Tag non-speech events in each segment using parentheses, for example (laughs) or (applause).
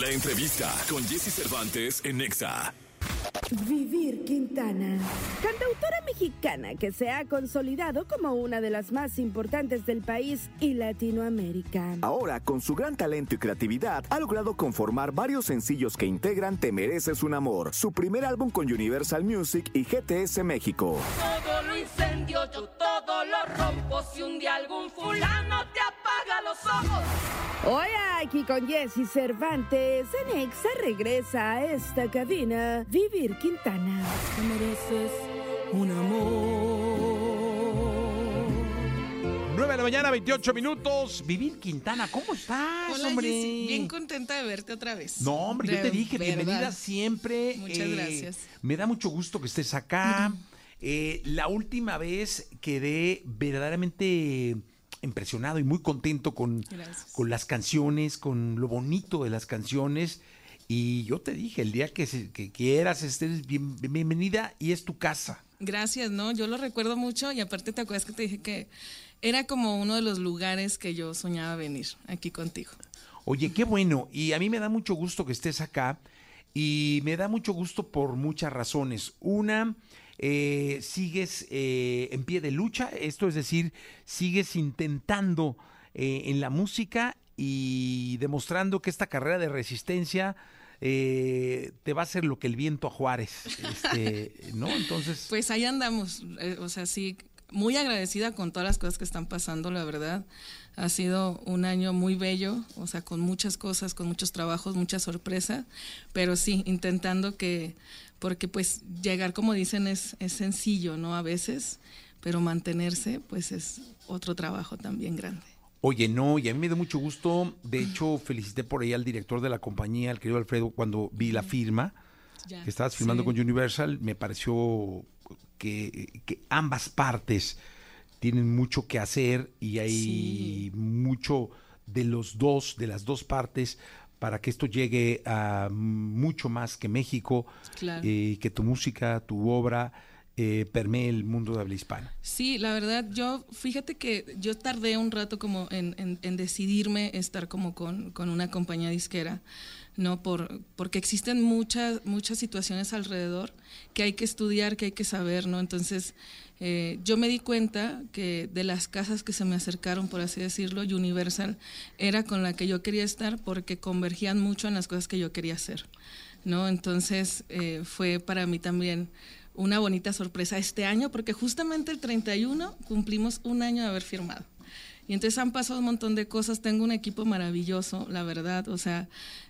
La entrevista con Jesse Cervantes en Nexa. Vivir Quintana, cantautora mexicana que se ha consolidado como una de las más importantes del país y Latinoamérica. Ahora, con su gran talento y creatividad, ha logrado conformar varios sencillos que integran Te mereces un amor, su primer álbum con Universal Music y GTS México. Todo lo incendio, yo todo lo rompo. Si un día algún fulano te los ojos. Hoy aquí con Jesse Cervantes, en Exa regresa a esta cabina Vivir Quintana. Te mereces un amor. 9 de la mañana, 28 minutos. Vivir Quintana, ¿cómo estás, Hola, hombre? Jessy. Bien contenta de verte otra vez. No, hombre, yo te dije, verdad. bienvenida siempre. Eh, Muchas gracias. Me da mucho gusto que estés acá. Eh, la última vez quedé verdaderamente impresionado y muy contento con, Gracias. con las canciones, con lo bonito de las canciones. Y yo te dije, el día que, se- que quieras, estés bien- bienvenida y es tu casa. Gracias, ¿no? Yo lo recuerdo mucho y aparte te acuerdas que te dije que era como uno de los lugares que yo soñaba venir aquí contigo. Oye, qué bueno. Y a mí me da mucho gusto que estés acá. Y me da mucho gusto por muchas razones. Una, eh, sigues eh, en pie de lucha. Esto es decir, sigues intentando eh, en la música y demostrando que esta carrera de resistencia eh, te va a hacer lo que el viento a Juárez. Este, (laughs) ¿No? Entonces. Pues ahí andamos, eh, o sea, sí, muy agradecida con todas las cosas que están pasando, la verdad. Ha sido un año muy bello, o sea, con muchas cosas, con muchos trabajos, muchas sorpresas, pero sí, intentando que, porque pues llegar, como dicen, es, es sencillo, ¿no? A veces, pero mantenerse, pues es otro trabajo también grande. Oye, no, y a mí me dio mucho gusto. De hecho, felicité por ahí al director de la compañía, al querido Alfredo, cuando vi la firma. Ya, que estabas firmando sí. con Universal, me pareció que, que ambas partes tienen mucho que hacer y hay Sí. mucho de los dos, de las dos partes, para que esto llegue a mucho más que México, Claro. y que tu música, tu obra eh, permee el mundo de habla hispana. Sí, la verdad, yo, fíjate que yo tardé un rato como en, en- en decidirme estar como con, con una compañía disquera, ¿no? Por, porque existen muchas, muchas situaciones alrededor que hay que estudiar, que hay que saber, ¿no? Entonces, eh, yo me di cuenta que de las casas que se me acercaron, por así decirlo, Universal era con la que yo quería estar porque convergían mucho en las cosas que yo quería hacer, ¿no? Entonces, eh, fue para mí también una bonita sorpresa este año, porque justamente el 31 cumplimos un año de haber firmado. Y entonces han pasado un montón de cosas, tengo un equipo maravilloso, la verdad, o sea,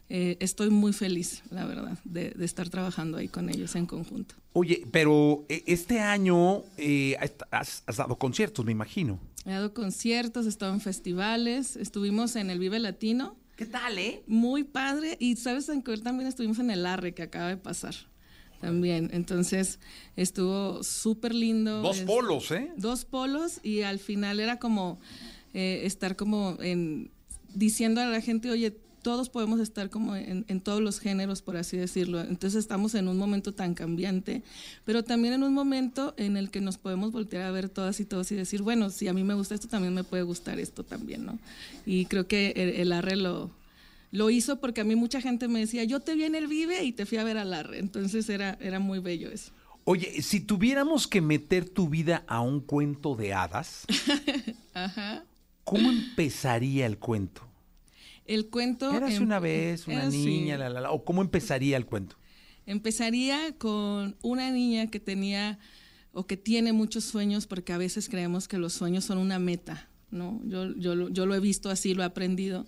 eh, estoy muy feliz, la verdad, de, de estar trabajando ahí con ellos en conjunto. Oye, pero eh, este año eh, has, has dado conciertos, me imagino. He dado conciertos, he estado en festivales, estuvimos en el Vive Latino, ¿Qué tal, eh? muy padre, y sabes, en que también estuvimos en el Arre que acaba de pasar. También, entonces estuvo súper lindo. Dos es- polos, ¿eh? dos polos y al final era como eh, estar como en diciendo a la gente, oye, todos podemos estar como en, en todos los géneros, por así decirlo. Entonces estamos en un momento tan cambiante, pero también en un momento en el que nos podemos voltear a ver todas y todos y decir, bueno, si a mí me gusta esto, también me puede gustar esto también, ¿no? Y creo que el, el Arre lo, lo hizo porque a mí mucha gente me decía, yo te vi en el Vive y te fui a ver al Arre. Entonces era, era muy bello eso. Oye, si tuviéramos que meter tu vida a un cuento de hadas, (laughs) Ajá. ¿Cómo empezaría el cuento? El cuento... Eras em- una vez una niña, la, la, la, o cómo empezaría el cuento. Empezaría con una niña que tenía o que tiene muchos sueños, porque a veces creemos que los sueños son una meta, ¿no? Yo, yo, lo- yo lo he visto así, lo he aprendido.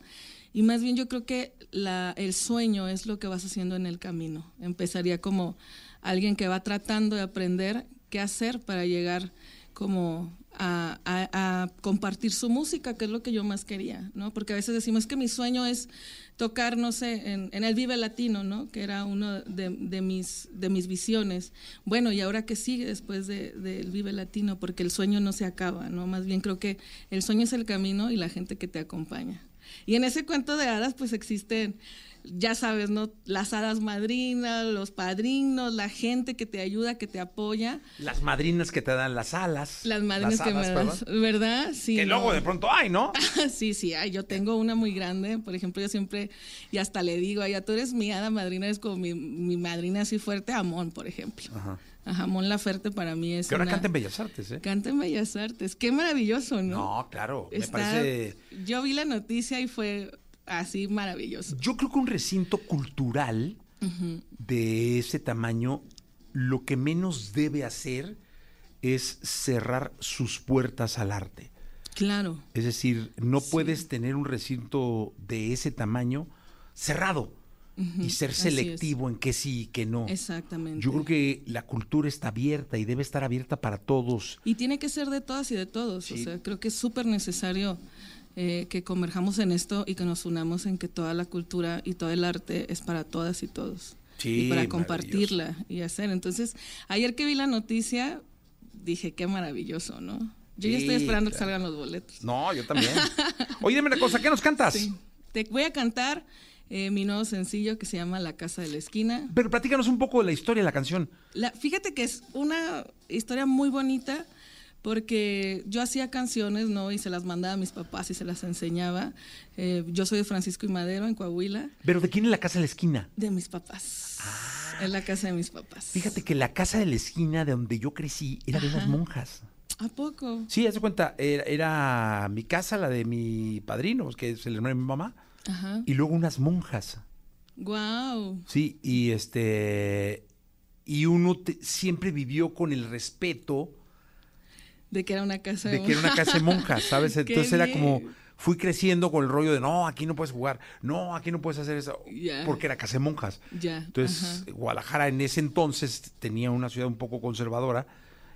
Y más bien yo creo que la, el sueño es lo que vas haciendo en el camino. Empezaría como alguien que va tratando de aprender qué hacer para llegar como a, compartir su música, que es lo que yo más quería, ¿no? Porque a veces decimos que mi sueño es tocar, no sé, en, el Vive Latino, ¿no? Que era uno de, de mis, de mis visiones. Bueno, ¿y ahora qué sigue después de- del Vive Latino? Porque el sueño no se acaba, ¿no? Más bien creo que el sueño es el camino y la gente que te acompaña. Y en ese cuento de hadas, pues existen ya sabes, ¿no? Las hadas madrinas, los padrinos, la gente que te ayuda, que te apoya. Las madrinas que te dan las alas. Las madrinas que me hadas, dan, ¿verdad? Sí. Que no. luego de pronto hay, ¿no? (laughs) sí, sí, ay, yo tengo una muy grande, por ejemplo, yo siempre, y hasta le digo, ay, tú eres mi hada madrina, es como mi, mi madrina así fuerte, Amón, por ejemplo. Ajá. Ajá, Amón Laferte para mí es Que ahora una- canta en Bellas Artes, ¿eh? Canta en Bellas Artes, qué maravilloso, ¿no? No, claro, me parece... Yo vi la noticia y fue así maravilloso. Yo creo que un recinto cultural de ese tamaño, lo que menos debe hacer es cerrar sus puertas al arte. Claro, Es decir, no puedes tener un recinto de ese tamaño cerrado y ser selectivo en qué sí y qué no. exactamente. Yo creo que la cultura está abierta y debe estar abierta para todos. Y tiene que ser de todas y de todos. Sí. O sea, creo que es súper necesario eh, que converjamos en esto y que nos unamos en que toda la cultura y todo el arte es para todas y todos. Sí, y para compartirla y hacer. Entonces, ayer que vi la noticia, dije, qué maravilloso, ¿no? Yo ya estoy esperando que salgan los boletos. No, yo también. (laughs) Oye, dime una cosa, ¿qué nos cantas? Sí. Te voy a cantar eh, mi nuevo sencillo que se llama La Casa de la Esquina. Pero platícanos un poco de la historia de la canción. La- fíjate que es una historia muy bonita porque yo hacía canciones, ¿no? Y se las mandaba a mis papás y se las enseñaba. Eh, yo soy de Francisco y Madero, en Coahuila, Pero ¿de quién es la casa de la esquina? de mis papás. Es la casa de mis papás. Fíjate que la casa de la esquina de donde yo crecí era de unas monjas. ¿A poco? Sí, haz de cuenta, era, era mi casa, la de mi padrino, que es el hermano de mi mamá, Ajá. y luego unas monjas. Wow. Sí, y este. Y uno te- siempre vivió con el respeto De que era una casa de que era una casa de monjas, ¿sabes? (laughs) Entonces era como. Fui creciendo con el rollo de no, aquí no puedes jugar, no, aquí no puedes hacer eso, porque era casa de monjas. Entonces, ajá. Guadalajara en ese entonces tenía una ciudad un poco conservadora.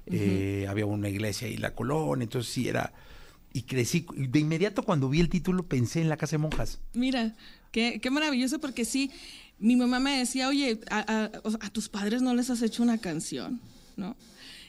eh, había una iglesia y la colonia, entonces sí era. Y crecí. De inmediato, cuando vi el título, pensé en la casa de monjas. Mira, qué, qué maravilloso porque sí, mi mamá me decía, oye, a tus padres no les has hecho una canción, ¿no?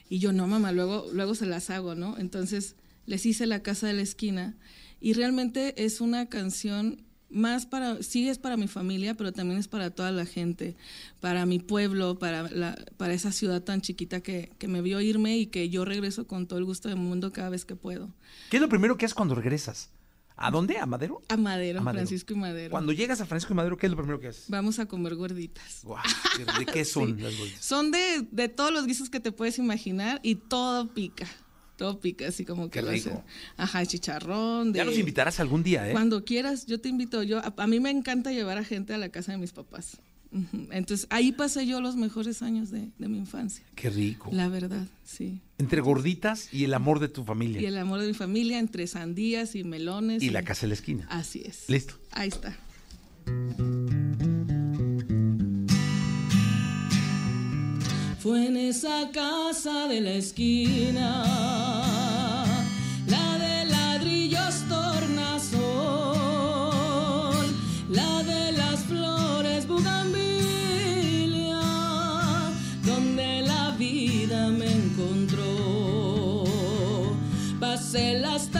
Y yo, no, mamá, luego, luego se las hago, ¿no? Entonces les hice La Casa de la Esquina y realmente es una canción más para, sí es para mi familia, pero también es para toda la gente, para mi pueblo, para, la, para esa ciudad tan chiquita que, que me vio irme y que yo regreso con todo el gusto del mundo cada vez que puedo. ¿Qué es lo primero que haces cuando regresas? ¿A dónde? ¿A Madero? A Madero, A Madero. Francisco y Madero. Cuando llegas a Francisco de Madero, ¿qué es lo primero que haces? Vamos a comer gorditas. Guau, ¿De qué (laughs) son Sí. las bolsas? Son de, de todos los guisos que te puedes imaginar y todo pica. Todo pica, así como que Qué lo rico. hacen. Ajá, chicharrón. De, Ya nos invitarás algún día, ¿eh? Cuando quieras, yo te invito. Yo, a, a mí me encanta llevar a gente a la casa de mis papás. Entonces, ahí pasé yo los mejores años de, de mi infancia. Qué rico. La verdad, sí. Entre gorditas y el amor de tu familia. Y el amor de mi familia entre sandías y melones. Y la casa de la esquina. Así es. Listo. Ahí está. Fue en esa casa de la esquina, Pasé las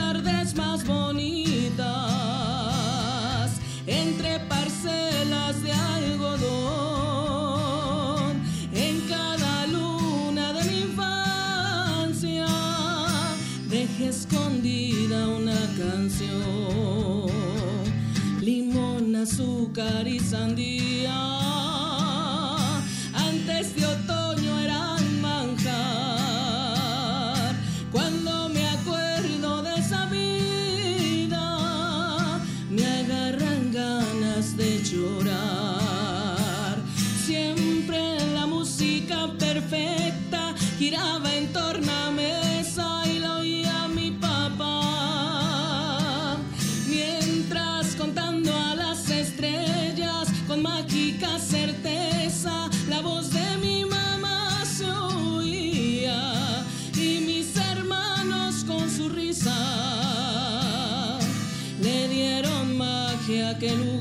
magia a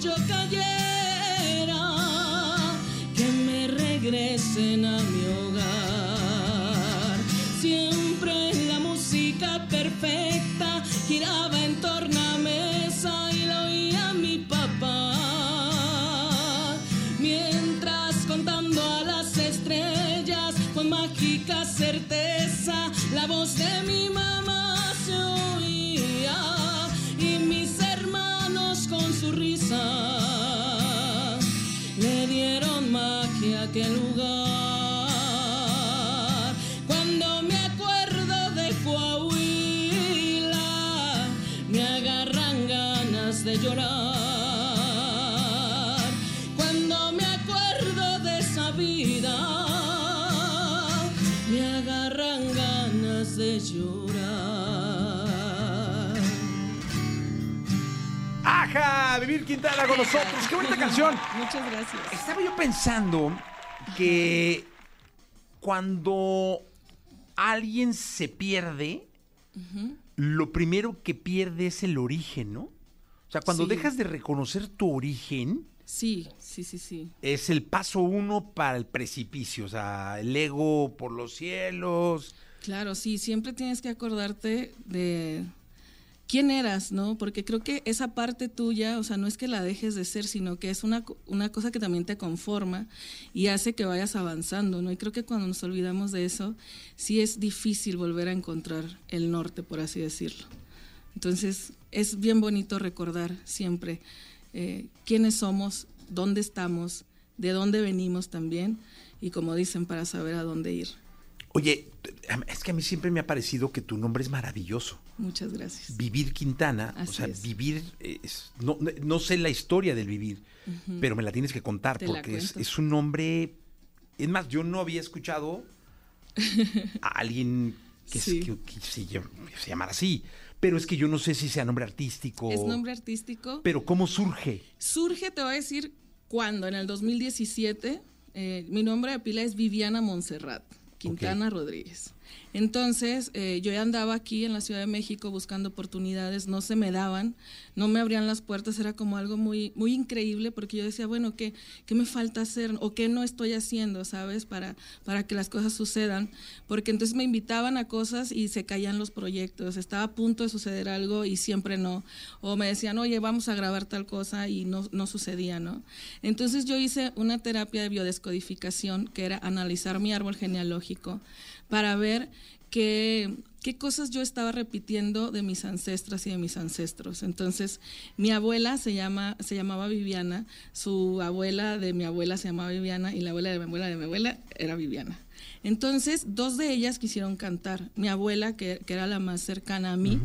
yo cayera, que me regresen a mi ganas de llorar. ¡Aja! Vivir Quintana con nosotros. ¡Qué bonita canción! (laughs) Muchas gracias. Estaba yo pensando que cuando alguien se pierde, lo primero que pierde es el origen, ¿no? O sea, cuando Sí. dejas de reconocer tu origen, Sí, sí, sí, sí. es el paso uno para el precipicio. O sea, el ego por los cielos. Claro, sí, siempre tienes que acordarte de quién eras, ¿no? Porque creo que esa parte tuya, o sea, no es que la dejes de ser, sino que es una, una cosa que también te conforma y hace que vayas avanzando, ¿no? Y creo que cuando nos olvidamos de eso, sí es difícil volver a encontrar el norte, por así decirlo. Entonces, es bien bonito recordar siempre eh, quiénes somos, dónde estamos, de dónde venimos también, y como dicen, para saber a dónde ir. Oye, es que a mí siempre me ha parecido que tu nombre es maravilloso. Muchas gracias. Vivir Quintana, o sea, es. vivir, es- no, no sé la historia del vivir, pero me la tienes que contar Te porque es, un nombre, es más, yo no había escuchado a alguien que, Sí. se, que- que se, llam- se llamara así, pero es que yo no sé si sea nombre artístico. Es nombre artístico. Pero ¿cómo surge? Surge, te voy a decir, cuando en el 2017, eh, mi nombre de pila es Viviana Montserrat Quintana Rodríguez. Entonces, eh, yo ya andaba aquí en la Ciudad de México buscando oportunidades, no se me daban, no me abrían las puertas, era como algo muy, muy increíble porque yo decía, bueno, ¿qué, qué me falta hacer o qué no estoy haciendo, sabes, para, para que las cosas sucedan? Porque entonces me invitaban a cosas y se caían los proyectos, estaba a punto de suceder algo y siempre no. O me decían, oye, vamos a grabar tal cosa y no, no sucedía, ¿no? Entonces yo hice una terapia de biodescodificación que era analizar mi árbol genealógico para ver qué, qué cosas yo estaba repitiendo de mis ancestras y de mis ancestros. Entonces, mi abuela se, llama, se llamaba Viviana, su abuela de mi abuela se llamaba Viviana y la abuela de mi abuela de mi abuela era Viviana. Entonces, dos de ellas quisieron cantar. Mi abuela, que, que era la más cercana a mí,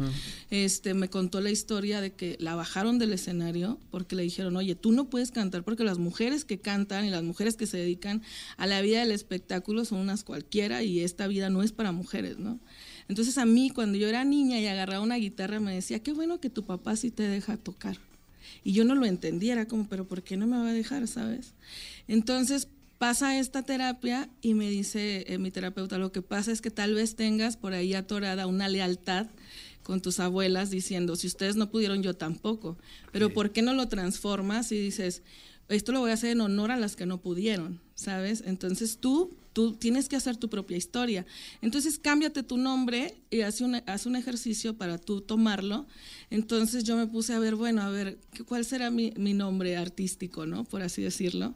este, me contó la historia de que la bajaron del escenario porque le dijeron, oye, tú no puedes cantar porque las mujeres que cantan y las mujeres que se dedican a la vida del espectáculo son unas cualquiera y esta vida no es para mujeres, ¿no? Entonces a mí, cuando yo era niña y agarraba una guitarra, me decía, qué bueno que tu papá sí te deja tocar. Y yo no lo entendía, era como, pero ¿por qué no me va a dejar, sabes? Entonces pasa esta terapia y me dice eh, mi terapeuta, lo que pasa es que tal vez tengas por ahí atorada una lealtad con tus abuelas diciendo, si ustedes no pudieron, yo tampoco. Pero ¿por qué no lo transformas y dices, esto lo voy a hacer en honor a las que no pudieron, ¿sabes? Entonces tú, tú tienes que hacer tu propia historia. Entonces cámbiate tu nombre y haz un, haz un ejercicio para tú tomarlo. Entonces yo me puse a ver, bueno, a ver, ¿cuál será mi, mi nombre artístico, ¿no? Por así decirlo.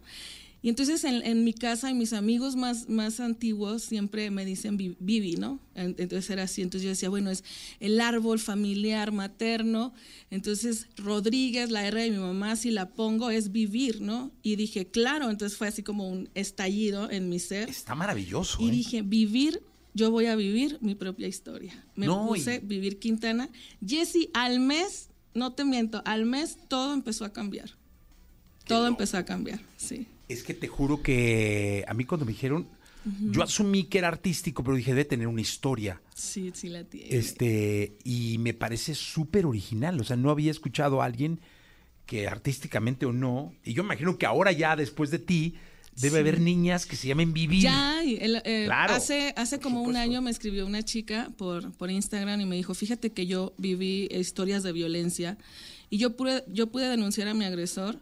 Y entonces en, en, mi casa y mis amigos más, más antiguos siempre me dicen Vivi, ¿no? Entonces era así. Entonces yo decía, bueno, es el árbol familiar materno. Entonces Rodríguez, la R de mi mamá, si la pongo es vivir, ¿no? Y dije, claro, entonces fue así como un estallido en mi ser. Está maravilloso. Y ¿eh? dije, vivir, yo voy a vivir mi propia historia. Me No, puse y- Vivir Quintana. Jesse, al mes, no te miento, al mes todo empezó a cambiar. Todo empezó a cambiar, sí. Es que te juro que a mí cuando me dijeron, yo asumí que era artístico, pero dije, debe tener una historia. Sí, sí la tiene. Este, y me parece súper original. O sea, no había escuchado a alguien que artísticamente o no, y yo imagino que ahora ya después de ti, debe Sí. haber niñas que se llamen Vivir. Ya, el- eh, Claro, hace, hace como un año me escribió una chica por, por Instagram y me dijo, fíjate que yo viví historias de violencia y yo pude, yo pude denunciar a mi agresor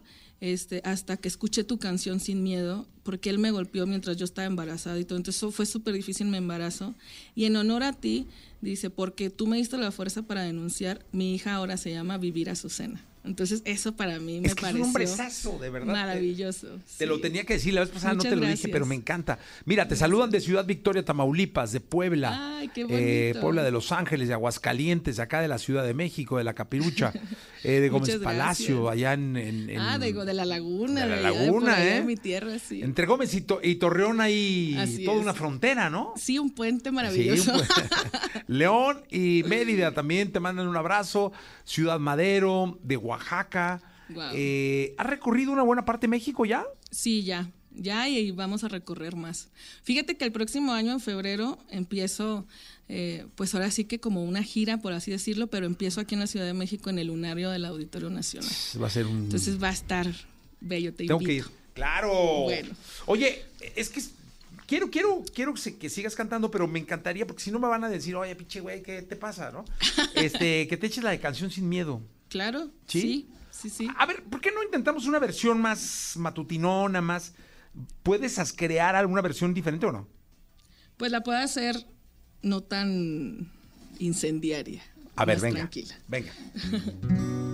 este, hasta que escuché tu canción Sin Miedo, porque él me golpeó mientras yo estaba embarazada y todo. Entonces eso fue súper difícil mi embarazo. Y en honor a ti, dice, porque tú me diste la fuerza para denunciar, mi hija ahora se llama Vivir Azucena. Entonces eso para mí me es que es un hombrezazo, de verdad. maravilloso. Te lo tenía que decir, la vez pasada no te lo dije, pero me encanta. Mira, te saludan de Ciudad Victoria, Tamaulipas, de Puebla, Ay, qué eh, bonito. Puebla de Los Ángeles, de Aguascalientes, de acá de la Ciudad de México, de la Capirucha, (laughs) eh, de Gómez Muchas Palacio, gracias. allá en, en- en- Ah, digo, de la laguna. de la laguna, allá ¿eh? de mi tierra, sí. Entre Gómez y, To- y Torreón hay Así toda es. una frontera, ¿no? Sí, un puente Sí, maravilloso. pues. (laughs) (laughs) León y Mérida también te mandan un abrazo. Ciudad Madero, de Oaxaca. Eh, ¿Has recorrido una buena parte de México ya? Sí, ya, ya y vamos a recorrer más. Fíjate que el próximo año, en febrero, empiezo, eh, pues ahora sí que como una gira, por así decirlo, pero empiezo aquí en la Ciudad de México en el lunario del Auditorio Nacional. Va a ser un... Entonces va a estar bello, te Tengo que ir. invito. Claro. Bueno. Oye, es que quiero, quiero, quiero que sigas cantando, pero me encantaría, porque si no me van a decir, oye, pinche güey, ¿qué te pasa, no? (laughs) Este, que te eches la de canción sin miedo. Claro, ¿Sí? sí, sí, sí. A ver, ¿por qué no intentamos una versión más matutinona, más... ¿Puedes crear alguna versión diferente o no? Pues la puedo hacer no tan incendiaria. A ver, más venga. Tranquila. Venga. (laughs)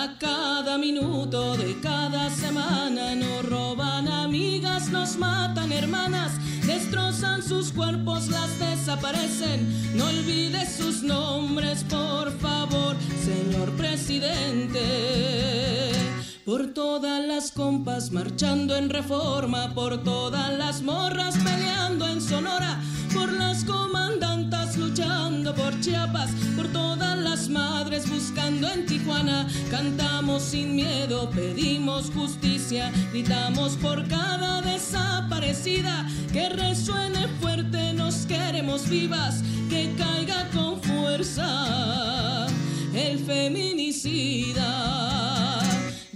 A cada minuto de cada semana nos roban amigas, nos matan hermanas, destrozan sus cuerpos, las desaparecen. No olvides sus nombres, por favor, señor presidente. Por todas las compas marchando en reforma, por todas las morras peleando en Sonora, por las comandantas luchando por Chiapas, por todas las madres buscando en Tijuana. Cantamos sin miedo, pedimos justicia, gritamos por cada desaparecida, que resuene fuerte, nos queremos vivas, que caiga con fuerza el feminicida.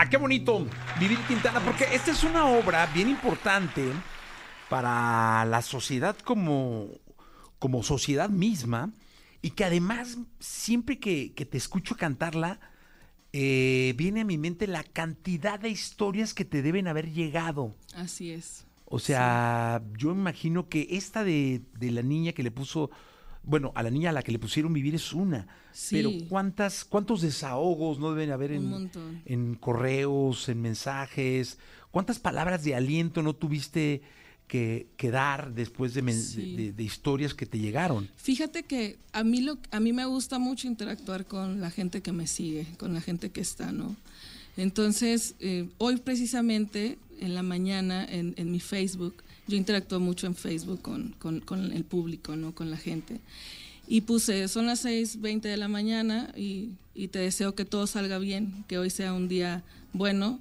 Ah, qué bonito. Vivir Quintana, porque esta es una obra bien importante para la sociedad como, como sociedad misma y que además siempre que, que te escucho cantarla, eh, viene a mi mente la cantidad de historias que te deben haber llegado. Así es. O sea, yo imagino que esta de, de la niña que le puso, bueno, a la niña a la que le pusieron vivir es una. Sí. Pero cuántas, cuántos desahogos no deben haber en, en correos, en mensajes, cuántas palabras de aliento no tuviste que, que dar después de, men- Sí. de- de- de historias que te llegaron. Fíjate que a mí, lo, a mí me gusta mucho interactuar con la gente que me sigue, con la gente que está, ¿no? Entonces, eh, hoy precisamente en la mañana en, en mi Facebook, yo interactúo mucho en Facebook con, con, con el público, ¿no? con la gente. Y puse, son las 6.20 de la mañana y, y te deseo que todo salga bien, que hoy sea un día bueno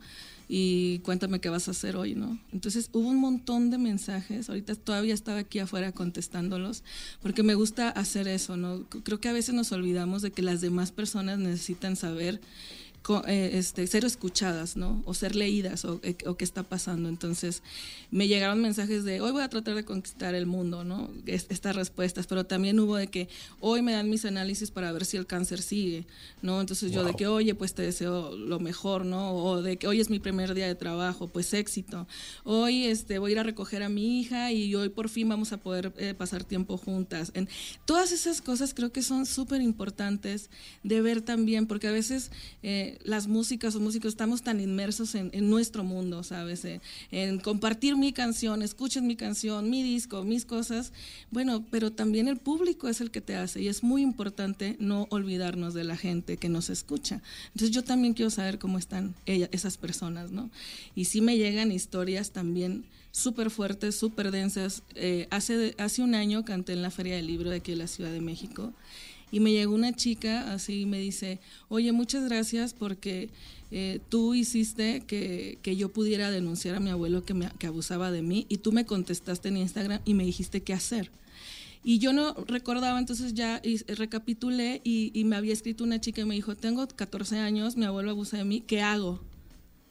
y cuéntame qué vas a hacer hoy, ¿no? Entonces hubo un montón de mensajes, ahorita todavía estaba aquí afuera contestándolos, porque me gusta hacer eso, ¿no? Creo que a veces nos olvidamos de que las demás personas necesitan saber este, ser escuchadas, ¿no? O ser leídas o, eh, o qué está pasando. Entonces, me llegaron mensajes de, hoy voy a tratar de conquistar el mundo, ¿no? Es- estas respuestas, pero también hubo de que hoy me dan mis análisis para ver si el cáncer sigue, ¿no? Entonces yo de que, oye, pues te deseo lo mejor, ¿no? O de que hoy es mi primer día de trabajo, pues éxito. Hoy este, voy a ir a recoger a mi hija y hoy por fin vamos a poder eh, pasar tiempo juntas. En, todas esas cosas creo que son súper importantes de ver también, porque a veces eh, las músicas o músicos estamos tan inmersos en, nuestro mundo, ¿sabes? Eh, en compartir mi canción, escuchen mi canción, mi disco, mis cosas. Bueno, pero también el público es el que te hace y es muy importante no olvidarnos de la gente que nos escucha. Entonces yo también quiero saber cómo están esas personas, ¿no? Y sí me llegan historias también súper fuertes, súper densas. Eh, hace, hace un año canté en la Feria del Libro de aquí de la Ciudad de México y me llegó una chica así y me dice, oye, muchas gracias porque eh, tú hiciste que, que yo pudiera denunciar a mi abuelo que, me, que abusaba de mí y tú me contestaste en Instagram y me dijiste qué hacer. Y yo no recordaba, entonces ya recapitulé y, y me había escrito una chica y me dijo, tengo 14 años, mi abuelo abusa de mí, ¿qué hago?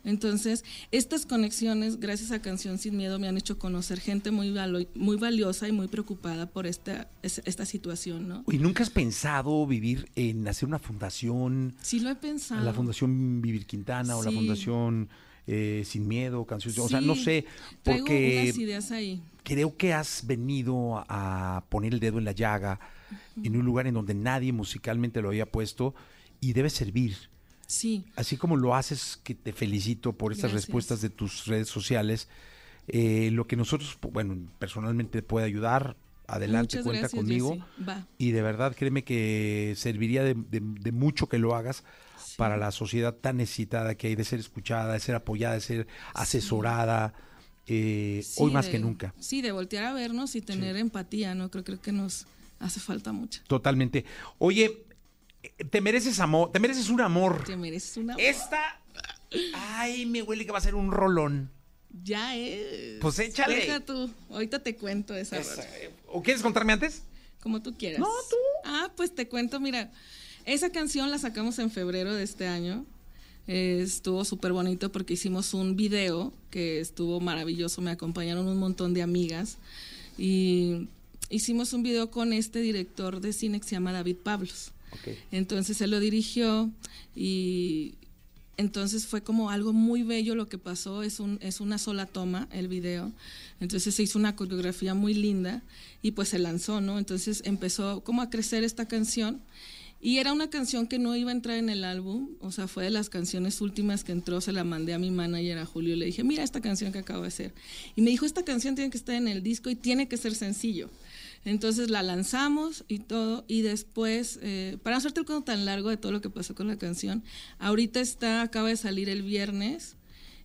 Entonces, estas conexiones, gracias a Canción Sin Miedo, me han hecho conocer gente muy, valo- muy valiosa y muy preocupada por esta, es- esta situación, ¿no? ¿Y nunca has pensado vivir en hacer una fundación, Sí lo he pensado. la Fundación Vivir Quintana o la Sí. Fundación eh, Sin Miedo, Canciones? O sea, no Sí, sé, Traigo porque unas ideas ahí. creo que has venido a poner el dedo en la llaga en un lugar en donde nadie musicalmente lo había puesto y debe servir. Sí, Así como lo haces, que te felicito por estas Gracias. respuestas de tus redes sociales, eh, lo que nosotros, bueno, personalmente puede ayudar, adelante, muchas cuenta gracias, conmigo. Va. Y de verdad, créeme que serviría de, de- de mucho que lo hagas para la sociedad tan necesitada que hay de ser escuchada, de ser apoyada, de ser asesorada, eh, Sí, hoy más de- que nunca. Sí, de voltear a vernos y tener empatía, ¿no? Creo, creo que nos hace falta mucho. Totalmente. Oye, te mereces amor, te mereces un amor. Te mereces una... Esta, ay, me huele que va a ser un rolón. Ya es. Pues échale. Deja tú. Ahorita te cuento esa. Eh, ¿O quieres contarme antes? Como tú quieras. No, tú. Ah, pues te cuento, mira. Esa canción la sacamos en febrero de este año. Eh, estuvo súper bonito porque hicimos un video que estuvo maravilloso. Me acompañaron un montón de amigas. Y hicimos un video con este director de cine que se llama David Pablos. Entonces él lo dirigió y entonces fue como algo muy bello lo que pasó, es, un, es una sola toma el video, entonces se hizo una coreografía muy linda y pues se lanzó, ¿no? Entonces empezó como a crecer esta canción y era una canción que no iba a entrar en el álbum, o sea, fue de las canciones últimas que entró, se la mandé a mi manager, a Julio, le dije, mira esta canción que acabo de hacer. Y me dijo, esta canción tiene que estar en el disco y tiene que ser sencillo. Entonces la lanzamos y todo, y después, eh, para no hacerte el cuento tan largo de todo lo que pasó con la canción, ahorita está, acaba de salir el viernes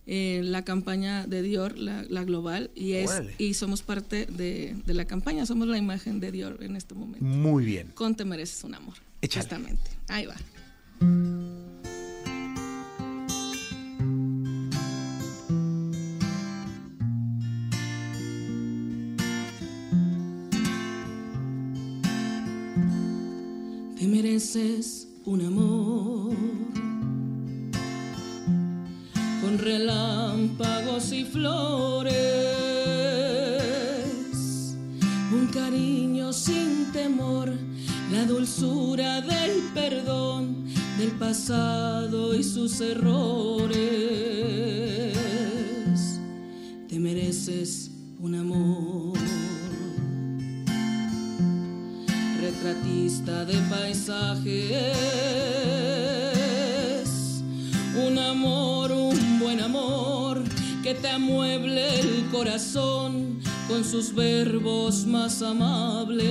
eh, la campaña de Dior, la, la global, y, es, Órale. y somos parte de, de la campaña, somos la imagen de Dior en este momento. Muy bien. Con Te mereces un amor. Échale. Justamente. Ahí va. Mereces un amor con relámpagos y flores, un cariño sin temor, la dulzura del perdón del pasado y sus errores. De paisajes. Un amor, un buen amor que te amueble el corazón con sus verbos más amables.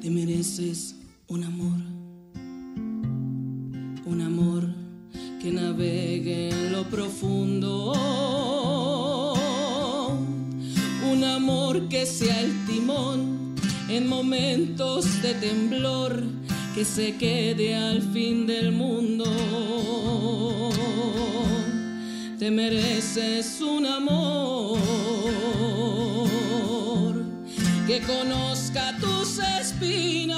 Te mereces un amor, un amor que navegue en lo profundo. Un amor que sea el timón en momentos de temblor, que se quede al fin del mundo. Te mereces un amor que conozca tus espinas.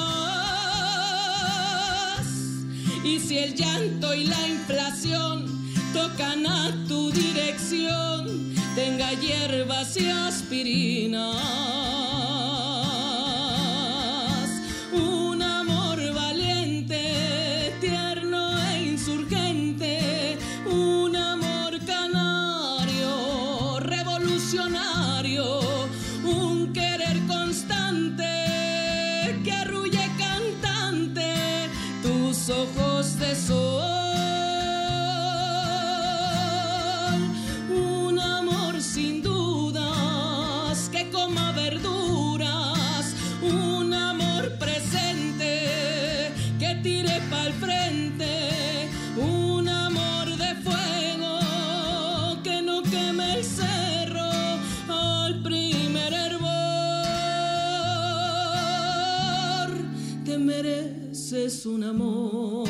Y si el llanto y la inflación tocan a tu dirección, tenga hierbas y aspirinas. Un querer constante que arrulle cantante tus ojos de sol. Mereces un amor,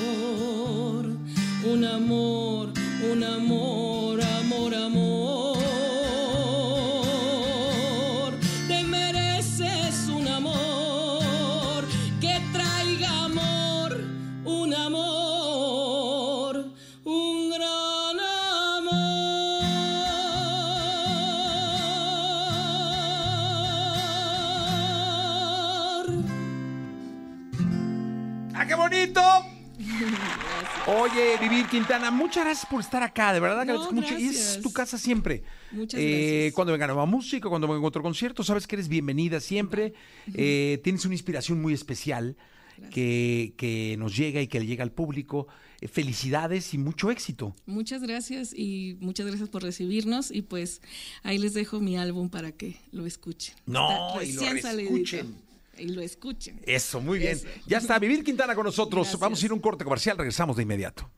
Quintana, muchas gracias por estar acá, de verdad. No, mucho. Y es tu casa siempre. Muchas Eh, gracias. Cuando venga nueva música, cuando venga otro concierto, sabes que eres bienvenida siempre. Eh, tienes una inspiración muy especial que, que nos llega y que le llega al público. Eh, felicidades y mucho éxito. Muchas gracias y muchas gracias por recibirnos y pues ahí les dejo mi álbum para que lo escuchen. No, y lo reescuchen. Y lo escuchen. Eso, muy bien. Eso. Ya está, Vivir Quintana con nosotros. Gracias. Vamos a ir a un corte comercial, regresamos de inmediato.